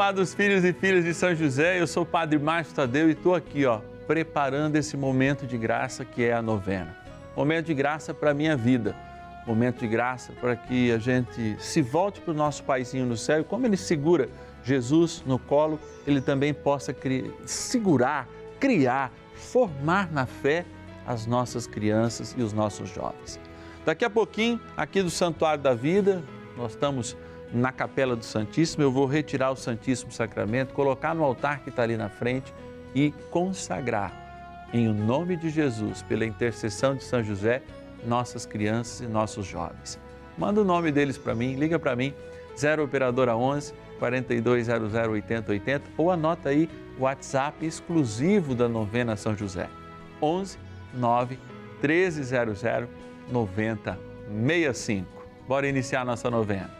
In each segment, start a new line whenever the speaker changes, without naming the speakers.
amados filhos e filhas de São José, eu sou o Padre Márcio Tadeu e estou aqui, ó, preparando esse momento de graça que é a novena. Momento de graça para a minha vida, momento de graça para que a gente se volte para o nosso paizinho no céu e como ele segura Jesus no colo, ele também possa criar, segurar, criar, formar na fé as nossas crianças e os nossos jovens. Daqui a pouquinho, aqui do Santuário da Vida, nós estamos na Capela do Santíssimo, eu vou retirar o Santíssimo Sacramento, colocar no altar que está ali na frente e consagrar em o nome de Jesus, pela intercessão de São José, nossas crianças e nossos jovens. Manda o nome deles para mim, liga para mim, 0 operadora 11 4200 8080 ou anota aí o WhatsApp exclusivo da novena São José. 11 9 1300 9065. Bora iniciar nossa novena.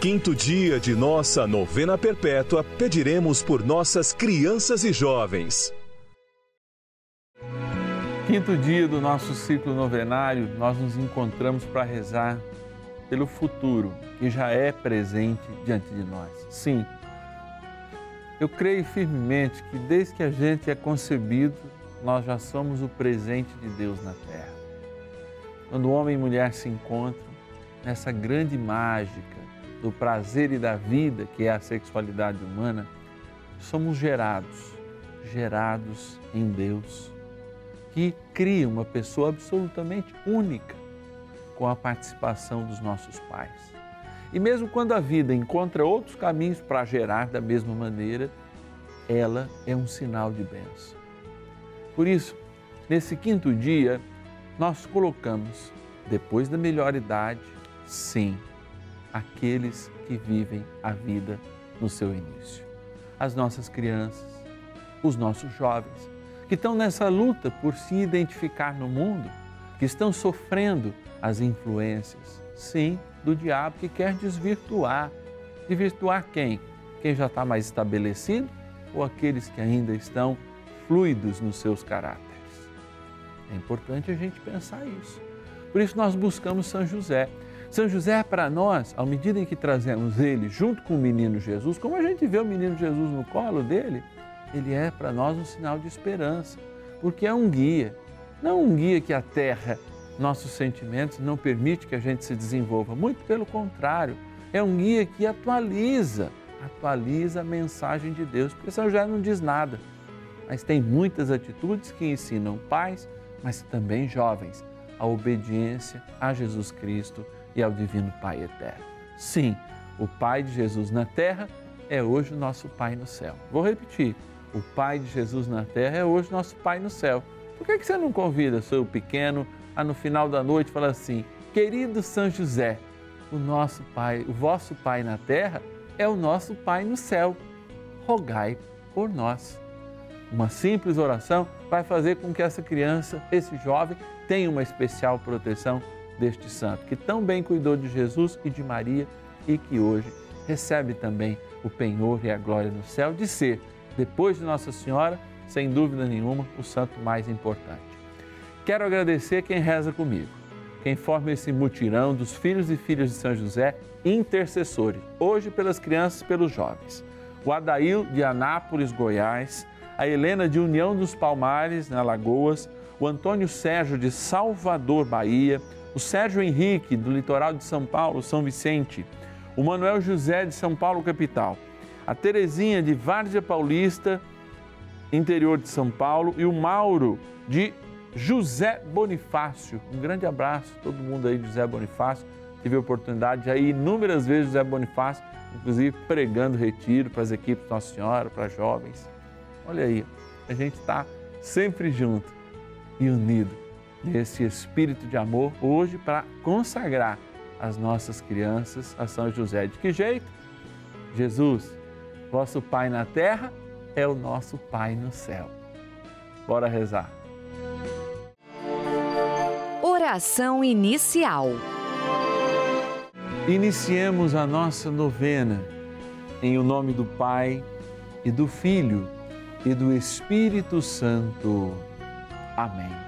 quinto dia de nossa novena perpétua, pediremos por nossas crianças e jovens.
Quinto dia do nosso ciclo novenário, nós nos encontramos para rezar pelo futuro que já é presente diante de nós. Sim, eu creio firmemente que desde que a gente é concebido, nós já somos o presente de Deus na Terra. Quando homem e mulher se encontram nessa grande mágica do prazer e da vida, que é a sexualidade humana, somos gerados, gerados em Deus, que cria uma pessoa absolutamente única com a participação dos nossos pais. E mesmo quando a vida encontra outros caminhos para gerar da mesma maneira, ela é um sinal de bênção. Por isso, nesse quinto dia, nós colocamos, depois da melhor idade, sim, aqueles que vivem a vida no seu início. As nossas crianças, os nossos jovens, que estão nessa luta por se identificar no mundo, que estão sofrendo as influências, sim, do diabo que quer desvirtuar. Desvirtuar quem? Quem já está mais estabelecido ou aqueles que ainda estão fluidos nos seus caráteres? É importante a gente pensar isso. Por isso nós buscamos São José. São José é para nós, à medida em que trazemos ele junto com o menino Jesus, como a gente vê o menino Jesus no colo dele, ele é para nós um sinal de esperança, porque é um guia, não um guia que aterra nossos sentimentos, não permite que a gente se desenvolva, muito pelo contrário, é um guia que atualiza, atualiza a mensagem de Deus, porque São José não diz nada, mas tem muitas atitudes que ensinam pais, mas também jovens, a obediência a Jesus Cristo e ao Divino Pai Eterno. Sim, o Pai de Jesus na terra é hoje o nosso Pai no céu. Vou repetir: o Pai de Jesus na terra é hoje nosso Pai no céu. Por que você não convida seu pequeno a no final da noite falar assim: querido São José, o nosso Pai, o vosso Pai na terra é o nosso Pai no céu. Rogai por nós. Uma simples oração vai fazer com que essa criança, esse jovem, tenha uma especial proteção deste santo, que tão bem cuidou de Jesus e de Maria e que hoje recebe também o penhor e a glória no céu de ser, depois de Nossa Senhora, sem dúvida nenhuma, o santo mais importante. Quero agradecer quem reza comigo, quem forma esse mutirão dos filhos e filhas de São José, intercessores, hoje pelas crianças e pelos jovens. O Adail de Anápolis, Goiás, a Helena de União dos Palmares, na Lagoas, o Antônio Sérgio de Salvador, Bahia, o Sérgio Henrique do litoral de São Paulo, São Vicente, o Manuel José de São Paulo, capital, a Terezinha de Várzea Paulista, interior de São Paulo, e o Mauro de José Bonifácio. Um grande abraço a todo mundo aí de José Bonifácio. Tive a oportunidade de ir inúmeras vezes José Bonifácio, inclusive pregando retiro para as equipes Nossa Senhora, para jovens. Olha aí, a gente está sempre junto e unido nesse espírito de amor hoje para consagrar as nossas crianças a São José. De que jeito? Jesus, vosso Pai na terra, é o nosso Pai no céu. Bora rezar.
Oração inicial.
Iniciemos a nossa novena em o nome do Pai e do Filho e do Espírito Santo. Amém.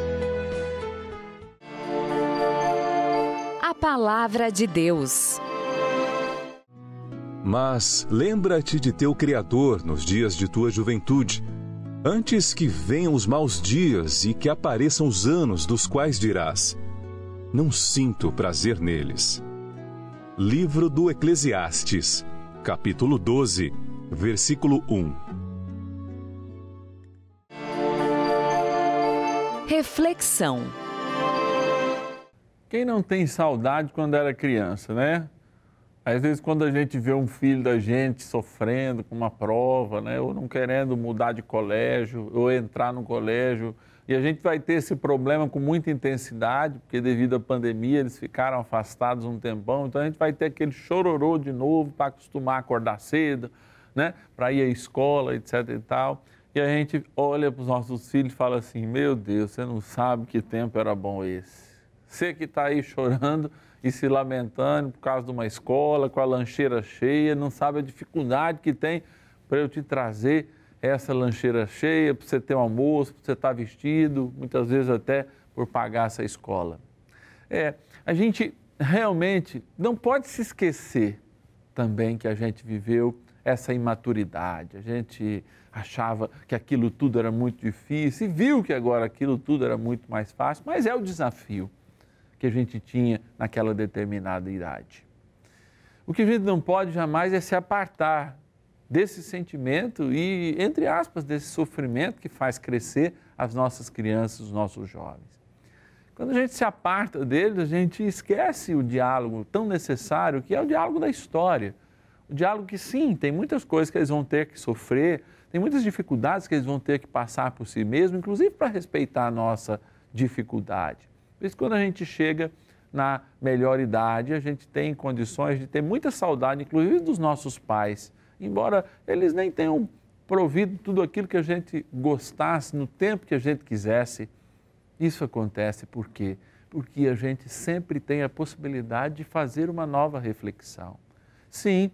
Palavra de Deus.
Mas lembra-te de teu Criador nos dias de tua juventude, antes que venham os maus dias e que apareçam os anos dos quais dirás: Não sinto prazer neles. Livro do Eclesiastes, capítulo 12, versículo 1.
Reflexão.
Quem não tem saudade quando era criança, né? Às vezes, quando a gente vê um filho da gente sofrendo com uma prova, né? Ou não querendo mudar de colégio, ou entrar no colégio, e a gente vai ter esse problema com muita intensidade, porque devido à pandemia eles ficaram afastados um tempão, então a gente vai ter aquele chororô de novo para acostumar a acordar cedo, né? Para ir à escola, etc e tal. E a gente olha para os nossos filhos e fala assim: Meu Deus, você não sabe que tempo era bom esse. Você que está aí chorando e se lamentando por causa de uma escola, com a lancheira cheia, não sabe a dificuldade que tem para eu te trazer essa lancheira cheia, para você ter um almoço, para você estar tá vestido, muitas vezes até por pagar essa escola. É, a gente realmente não pode se esquecer também que a gente viveu essa imaturidade. A gente achava que aquilo tudo era muito difícil e viu que agora aquilo tudo era muito mais fácil, mas é o desafio que a gente tinha naquela determinada idade. O que a gente não pode jamais é se apartar desse sentimento e, entre aspas, desse sofrimento que faz crescer as nossas crianças, os nossos jovens. Quando a gente se aparta deles, a gente esquece o diálogo tão necessário que é o diálogo da história. O diálogo que, sim, tem muitas coisas que eles vão ter que sofrer, tem muitas dificuldades que eles vão ter que passar por si mesmos, inclusive para respeitar a nossa dificuldade. Por isso, quando a gente chega na melhor idade, a gente tem condições de ter muita saudade, inclusive dos nossos pais, embora eles nem tenham provido tudo aquilo que a gente gostasse no tempo que a gente quisesse isso acontece por quê? Porque a gente sempre tem a possibilidade de fazer uma nova reflexão. Sim,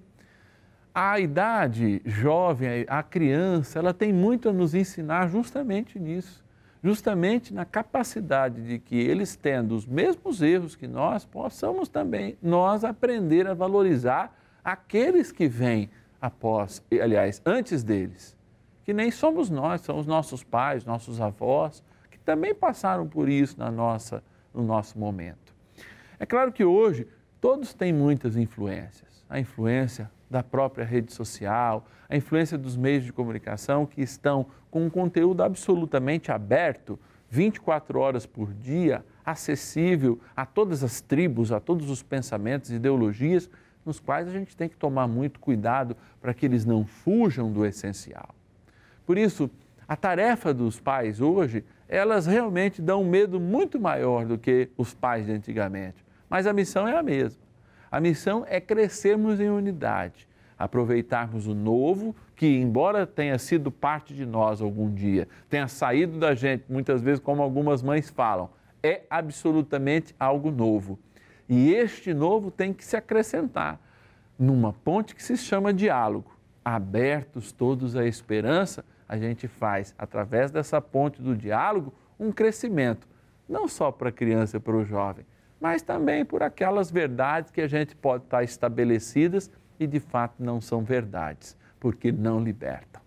a idade jovem, a criança, ela tem muito a nos ensinar justamente nisso. Justamente na capacidade de que eles, tendo os mesmos erros que nós, possamos também nós aprender a valorizar aqueles que vêm após, aliás, antes deles, que nem somos nós, são os nossos pais, nossos avós, também passaram por isso na nossa, no nosso momento. É claro que hoje todos têm muitas influências. A influência da própria rede social, a influência dos meios de comunicação que estão com um conteúdo absolutamente aberto, 24 horas por dia, acessível a todas as tribos, a todos os pensamentos ideologias, nos quais a gente tem que tomar muito cuidado para que eles não fujam do essencial. Por isso, a tarefa dos pais hoje elas realmente dão um medo muito maior do que os pais de antigamente. Mas a missão é a mesma. A missão é crescermos em unidade, aproveitarmos o novo, que, embora tenha sido parte de nós algum dia, tenha saído da gente, muitas vezes, como algumas mães falam, é absolutamente algo novo. E este novo tem que se acrescentar numa ponte que se chama diálogo. Abertos todos à esperança a gente faz, através dessa ponte do diálogo, um crescimento, não só para a criança e para o jovem, mas também por aquelas verdades que a gente pode estar estabelecidas e de fato não são verdades, porque não libertam.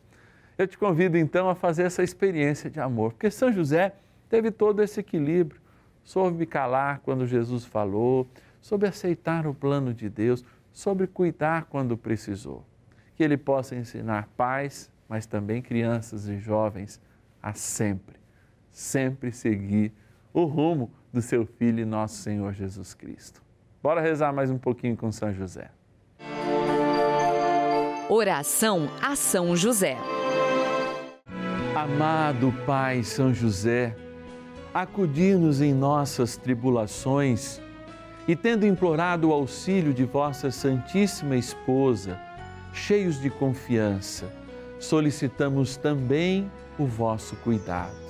Eu te convido então a fazer essa experiência de amor, porque São José teve todo esse equilíbrio, soube calar quando Jesus falou, soube aceitar o plano de Deus, soube cuidar quando precisou. Que ele possa ensinar paz, mas também crianças e jovens, a sempre, sempre seguir o rumo do seu Filho e nosso Senhor Jesus Cristo. Bora rezar mais um pouquinho com São José.
Oração a São José.
Amado Pai São José, acudir-nos em nossas tribulações e, tendo implorado o auxílio de vossa Santíssima Esposa, cheios de confiança, solicitamos também o vosso cuidado.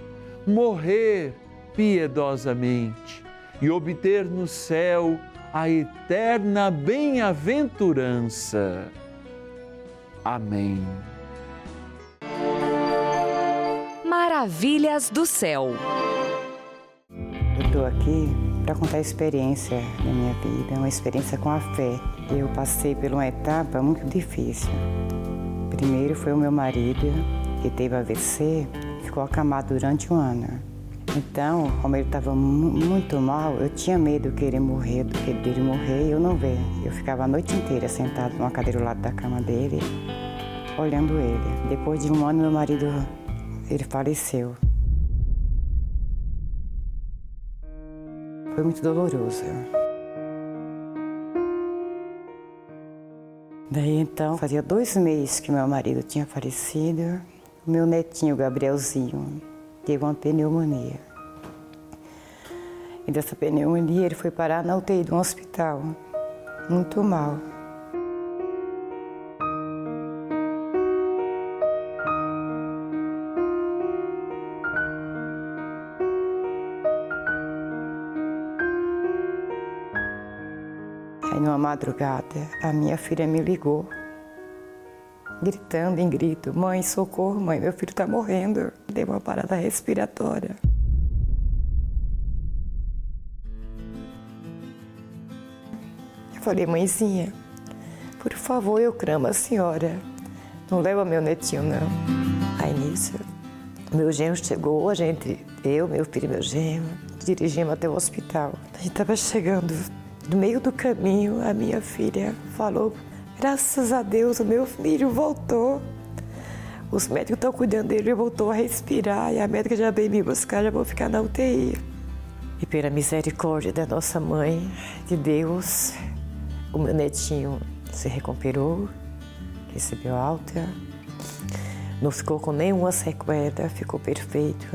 morrer piedosamente e obter no céu a eterna bem-aventurança. Amém.
Maravilhas do céu.
Eu estou aqui para contar a experiência da minha vida, uma experiência com a fé. Eu passei por uma etapa muito difícil. Primeiro foi o meu marido, que teve AVC, ficou acamado durante um ano. Então, como ele estava muito mal, eu tinha medo de querer morrer, do que dele morrer e eu não ver. Eu ficava a noite inteira sentado numa cadeira ao lado da cama dele, olhando ele. Depois de um ano, meu marido, ele faleceu. Foi muito doloroso. Daí então, fazia dois meses que meu marido tinha falecido. Meu netinho, Gabrielzinho, teve uma pneumonia. E dessa pneumonia ele foi parar na UTI de um hospital, muito mal. Aí numa madrugada, a minha filha me ligou, gritando em grito: Mãe, socorro, mãe, meu filho está morrendo. Deu uma parada respiratória. Eu falei: Mãezinha, por favor, eu clamo a senhora, não leva meu netinho, não. Aí nisso, meu genro chegou, a gente, eu, meu filho e meu genro, dirigimos até o hospital. A gente estava chegando no meio do caminho, a minha filha falou: Graças a Deus, o meu filho voltou. Os médicos estão cuidando dele, ele voltou a respirar e a médica já veio me buscar, já vou ficar na UTI. E pela misericórdia da nossa mãe, de Deus, o meu netinho se recuperou, recebeu alta, não ficou com nenhuma sequela, ficou perfeito.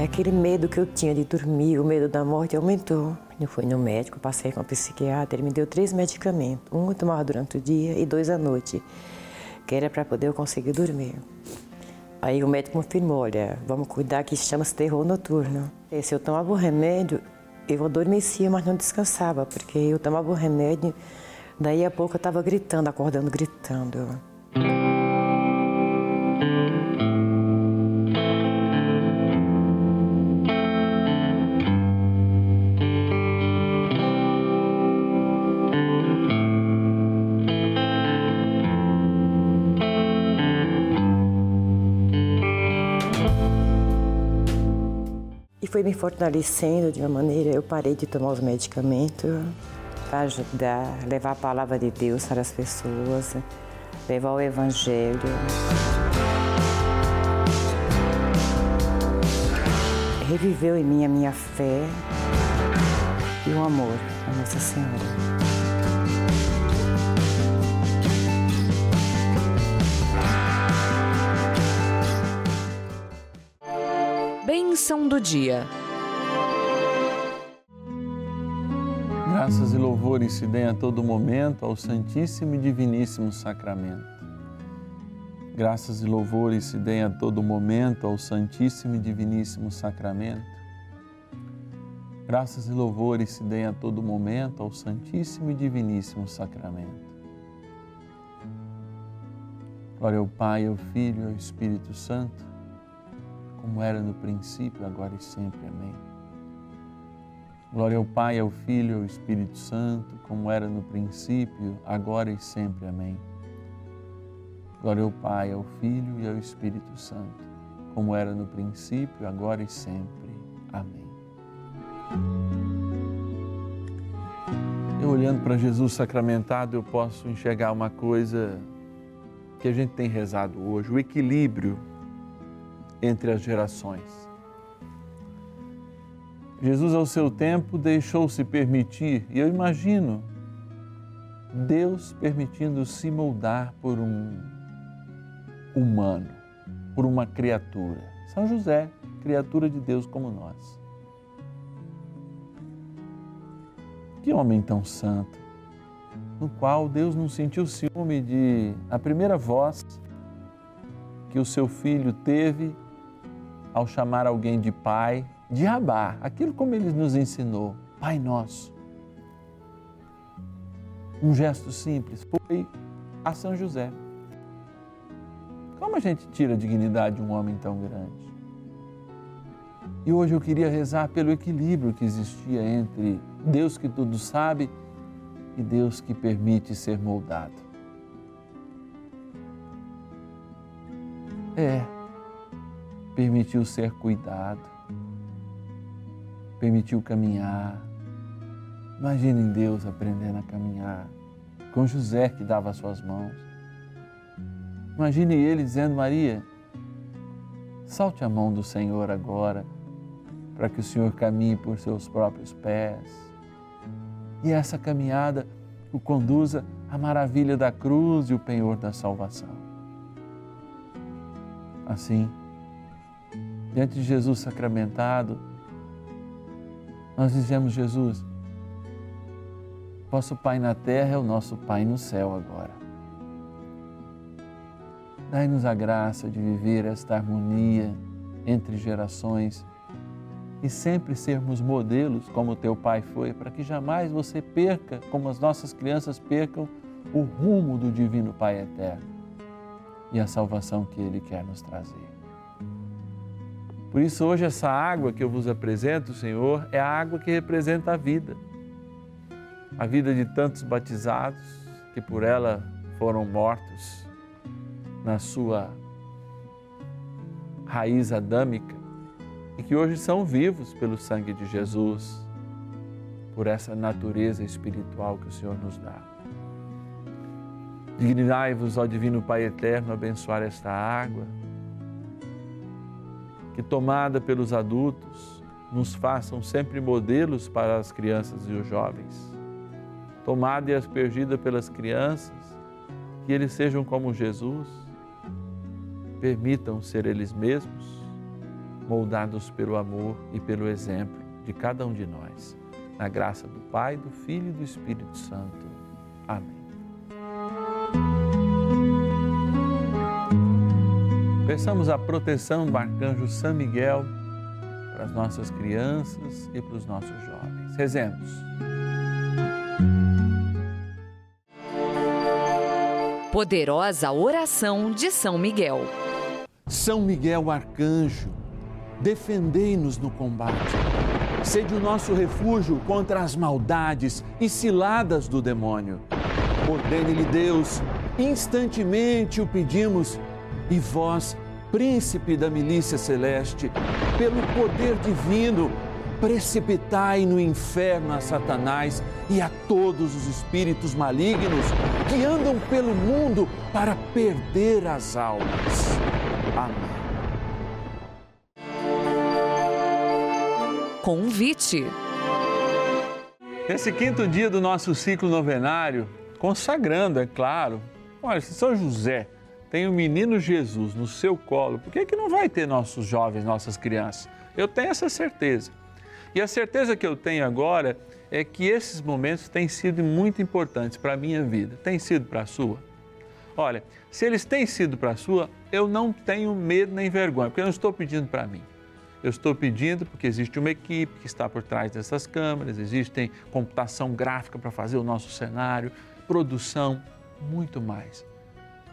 Aí aquele medo que eu tinha de dormir, o medo da morte aumentou. Eu fui no médico, passei com o psiquiatra, ele me deu três medicamentos. Um eu tomava durante o dia e dois à noite, que era para poder eu conseguir dormir. Aí o médico confirmou, olha, vamos cuidar que chama-se terror noturno. E se eu tomava o remédio, eu adormecia, mas não descansava, porque eu tomava o remédio, daí a pouco eu estava gritando, acordando, gritando. Foi me fortalecendo de uma maneira, eu parei de tomar os medicamentos para ajudar, levar a palavra de Deus para as pessoas, levar o Evangelho. Reviveu em mim a minha fé e o amor a Nossa Senhora.
Bênção do dia.
Graças e louvores se deem a todo momento ao Santíssimo e Diviníssimo Sacramento. Graças e louvores se deem a todo momento ao Santíssimo e Diviníssimo Sacramento. Graças e louvores se deem a todo momento ao Santíssimo e Diviníssimo Sacramento. Glória ao Pai, ao Filho e ao Espírito Santo, como era no princípio, agora e sempre. Amém. Glória ao Pai, ao Filho e ao Espírito Santo, como era no princípio, agora e sempre. Amém. Glória ao Pai, ao Filho e ao Espírito Santo, como era no princípio, agora e sempre. Amém. Eu olhando para Jesus sacramentado, eu posso enxergar uma coisa que a gente tem rezado hoje, o equilíbrio entre as gerações. Jesus, ao seu tempo, deixou-se permitir, e eu imagino Deus permitindo se moldar por um humano, por uma criatura. São José, criatura de Deus como nós. Que homem tão santo, no qual Deus não sentiu ciúme de a primeira voz que o seu filho teve ao chamar alguém de pai, de Abá, aquilo como ele nos ensinou, Pai Nosso. Um gesto simples foi a São José. Como a gente tira a dignidade de um homem tão grande? E hoje eu queria rezar pelo equilíbrio que existia entre Deus que tudo sabe e Deus que permite ser moldado. É, permitiu ser cuidado, permitiu caminhar. Imaginem Deus aprendendo a caminhar com José que dava as suas mãos. Imagine ele dizendo: Maria, salte a mão do Senhor agora, para que o Senhor caminhe por seus próprios pés. E essa caminhada o conduza à maravilha da cruz e o penhor da salvação. Assim, diante de Jesus sacramentado, nós dizemos: Jesus, vosso Pai na terra é o nosso Pai no céu agora. Dai-nos a graça de viver esta harmonia entre gerações e sempre sermos modelos como teu pai foi, para que jamais você perca, como as nossas crianças percam, o rumo do Divino Pai Eterno e a salvação que Ele quer nos trazer. Por isso, hoje, essa água que eu vos apresento, Senhor, é a água que representa a vida. A vida de tantos batizados que por ela foram mortos na sua raiz adâmica e que hoje são vivos pelo sangue de Jesus, por essa natureza espiritual que o Senhor nos dá. Dignai-vos, ó Divino Pai Eterno, abençoar esta água, que tomada pelos adultos, nos façam sempre modelos para as crianças e os jovens. Tomada e aspergida pelas crianças, que eles sejam como Jesus, permitam ser eles mesmos moldados pelo amor e pelo exemplo de cada um de nós. Na graça do Pai, do Filho e do Espírito Santo. Amém. Peçamos a proteção do arcanjo São Miguel para as nossas crianças e para os nossos jovens. Rezemos.
Poderosa oração de São Miguel.
São Miguel arcanjo defendei-nos no combate. Sede o nosso refúgio contra as maldades e ciladas do demônio. Ordene-lhe Deus, instantemente o pedimos, e vós, príncipe da milícia celeste, pelo poder divino, precipitai no inferno a Satanás e a todos os espíritos malignos que andam pelo mundo para perder as almas. Amém.
Convite.
Nesse quinto dia do nosso ciclo novenário, consagrando, é claro, olha, se São José tem o menino Jesus no seu colo, por que, que não vai ter nossos jovens, nossas crianças? Eu tenho essa certeza. E a certeza que eu tenho agora é que esses momentos têm sido muito importantes para a minha vida. Tem sido para a sua? Olha, se eles têm sido para a sua, eu não tenho medo nem vergonha, porque eu não estou pedindo para mim. Eu estou pedindo porque existe uma equipe que está por trás dessas câmeras, existem computação gráfica para fazer o nosso cenário, produção, muito mais.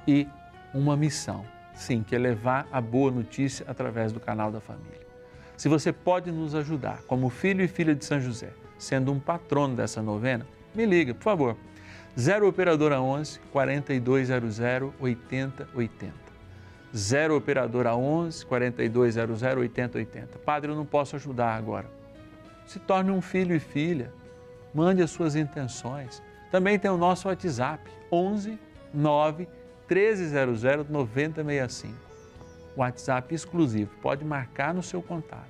E uma missão, sim, que é levar a boa notícia através do canal da família. Se você pode nos ajudar, como filho e filha de São José, sendo um patrono dessa novena, me liga, por favor. 0 Operadora 11 4200 8080. 0 Operadora 11 4200 8080. Padre, eu não posso ajudar agora. Se torne um filho e filha. Mande as suas intenções. Também tem o nosso WhatsApp 11 9 1300 9065. WhatsApp exclusivo. Pode marcar no seu contato.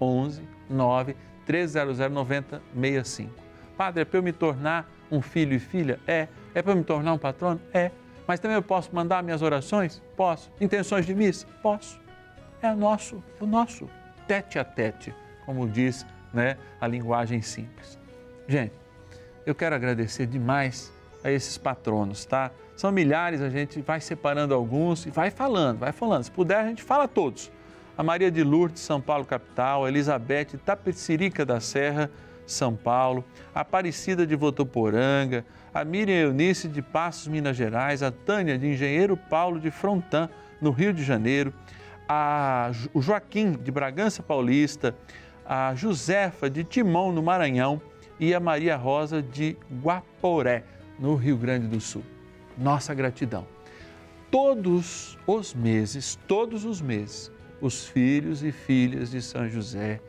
11 9 1300 9065. Padre, é para eu me tornar um filho e filha? É. É para eu me tornar um patrono? É. Mas também eu posso mandar minhas orações? Posso. Intenções de missa? Posso. É nosso, o nosso tete a tete, como diz né, a linguagem simples. Gente, eu quero agradecer demais a esses patronos, tá? São milhares, a gente vai separando alguns e vai falando, vai falando. Se puder, a gente fala todos. A Maria de Lourdes, São Paulo, capital, a Elizabeth Tapecirica da Serra, São Paulo, a Aparecida de Votoporanga, a Miriam Eunice de Passos, Minas Gerais, a Tânia de Engenheiro Paulo de Frontan, no Rio de Janeiro, a, o Joaquim de Bragança Paulista, a Josefa de Timão, no Maranhão, e a Maria Rosa de Guaporé, no Rio Grande do Sul. Nossa gratidão. Todos os meses, todos os meses, os filhos e filhas de São José,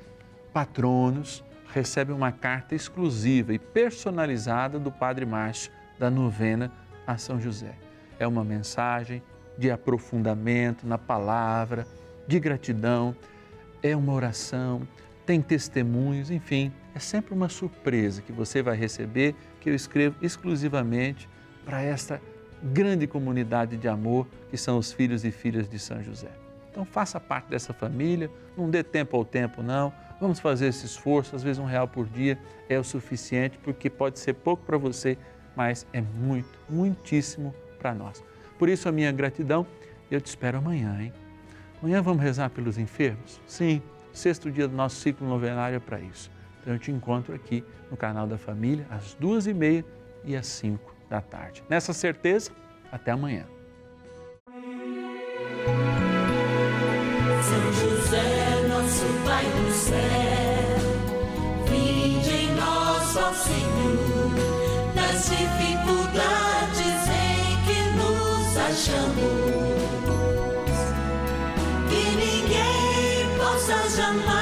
patronos, recebem uma carta exclusiva e personalizada do Padre Márcio da novena a São José. É uma mensagem de aprofundamento na palavra, de gratidão, é uma oração, tem testemunhos, enfim, é sempre uma surpresa que você vai receber que eu escrevo exclusivamente para esta grande comunidade de amor que são os filhos e filhas de São José. Então faça parte dessa família, não dê tempo ao tempo não, vamos fazer esse esforço, às vezes um real por dia é o suficiente, porque pode ser pouco para você, mas é muito, muitíssimo para nós. Por isso a minha gratidão e eu te espero amanhã, hein? Amanhã vamos rezar pelos enfermos? Sim, sexto dia do nosso ciclo novenário é para isso. Então eu te encontro aqui no canal da Família às duas e meia e às cinco da tarde. Nessa certeza, até amanhã.
São José, nosso Pai do céu, vinde em nós, ó Senhor, nas dificuldades em que nos achamos. Que ninguém possa jamais